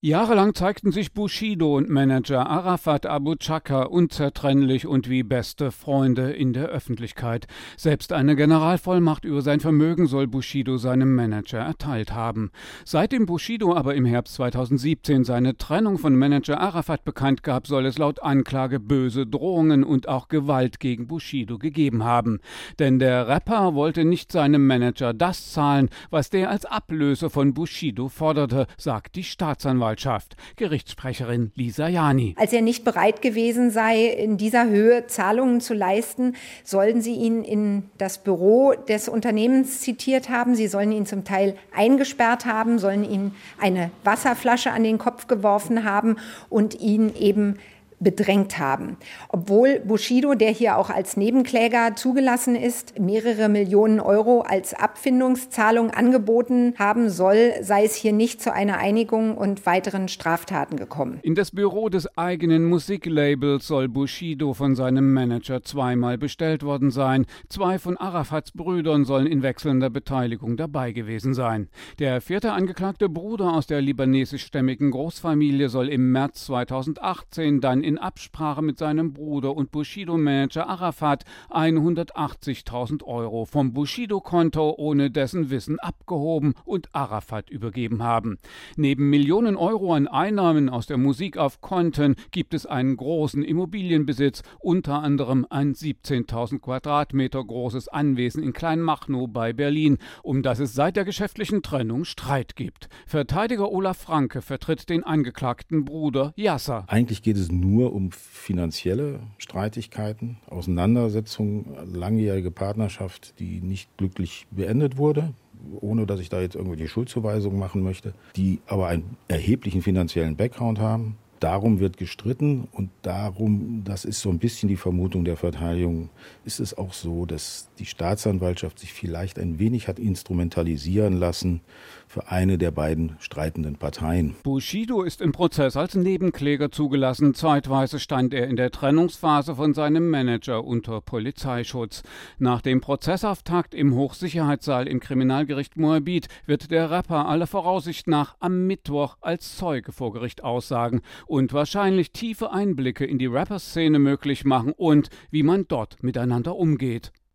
Jahrelang zeigten sich Bushido und Manager Arafat Abu Chaka unzertrennlich und wie beste Freunde in der Öffentlichkeit. Selbst eine Generalvollmacht über sein Vermögen soll Bushido seinem Manager erteilt haben. Seitdem Bushido aber im Herbst 2017 seine Trennung von Manager Arafat bekannt gab, soll es laut Anklage böse Drohungen und auch Gewalt gegen Bushido gegeben haben. Denn der Rapper wollte nicht seinem Manager das zahlen, was der als Ablöse von Bushido forderte, sagt die Staatsanwaltschaft. Staatsanwaltschaft. Gerichtssprecherin Lisa Jani. Als er nicht bereit gewesen sei, in dieser Höhe Zahlungen zu leisten, sollen sie ihn in das Büro des Unternehmens zitiert haben. Sie sollen ihn zum Teil eingesperrt haben, sollen ihm eine Wasserflasche an den Kopf geworfen haben und ihn eben bedrängt haben. Obwohl Bushido, der hier auch als Nebenkläger zugelassen ist, mehrere Millionen Euro als Abfindungszahlung angeboten haben soll, sei es hier nicht zu einer Einigung und weiteren Straftaten gekommen. In das Büro des eigenen Musiklabels soll Bushido von seinem Manager zweimal bestellt worden sein. Zwei von Arafats Brüdern sollen in wechselnder Beteiligung dabei gewesen sein. Der vierte angeklagte Bruder aus der libanesischstämmigen Großfamilie soll im März 2018 dann in Absprache mit seinem Bruder und Bushido-Manager Arafat 180.000 Euro vom Bushido-Konto ohne dessen Wissen abgehoben und Arafat übergeben haben. Neben Millionen Euro an Einnahmen aus der Musik auf Konten gibt es einen großen Immobilienbesitz, unter anderem ein 17.000 Quadratmeter großes Anwesen in Kleinmachnow bei Berlin, um das es seit der geschäftlichen Trennung Streit gibt. Verteidiger Olaf Franke vertritt den angeklagten Bruder Yasser. Eigentlich geht es nur nur um finanzielle Streitigkeiten, Auseinandersetzungen, langjährige Partnerschaft, die nicht glücklich beendet wurde, ohne dass ich da jetzt irgendwelche Schuldzuweisungen machen möchte, die aber einen erheblichen finanziellen Background haben. Darum wird gestritten und darum, das ist so ein bisschen die Vermutung der Verteidigung, ist es auch so, dass die Staatsanwaltschaft sich vielleicht ein wenig hat instrumentalisieren lassen für eine der beiden streitenden Parteien. Bushido ist im Prozess als Nebenkläger zugelassen. Zeitweise stand er in der Trennungsphase von seinem Manager unter Polizeischutz. Nach dem Prozessauftakt im Hochsicherheitssaal im Kriminalgericht Moabit wird der Rapper aller Voraussicht nach am Mittwoch als Zeuge vor Gericht aussagen und wahrscheinlich tiefe Einblicke in die Rapper-Szene möglich machen und wie man dort miteinander umgeht.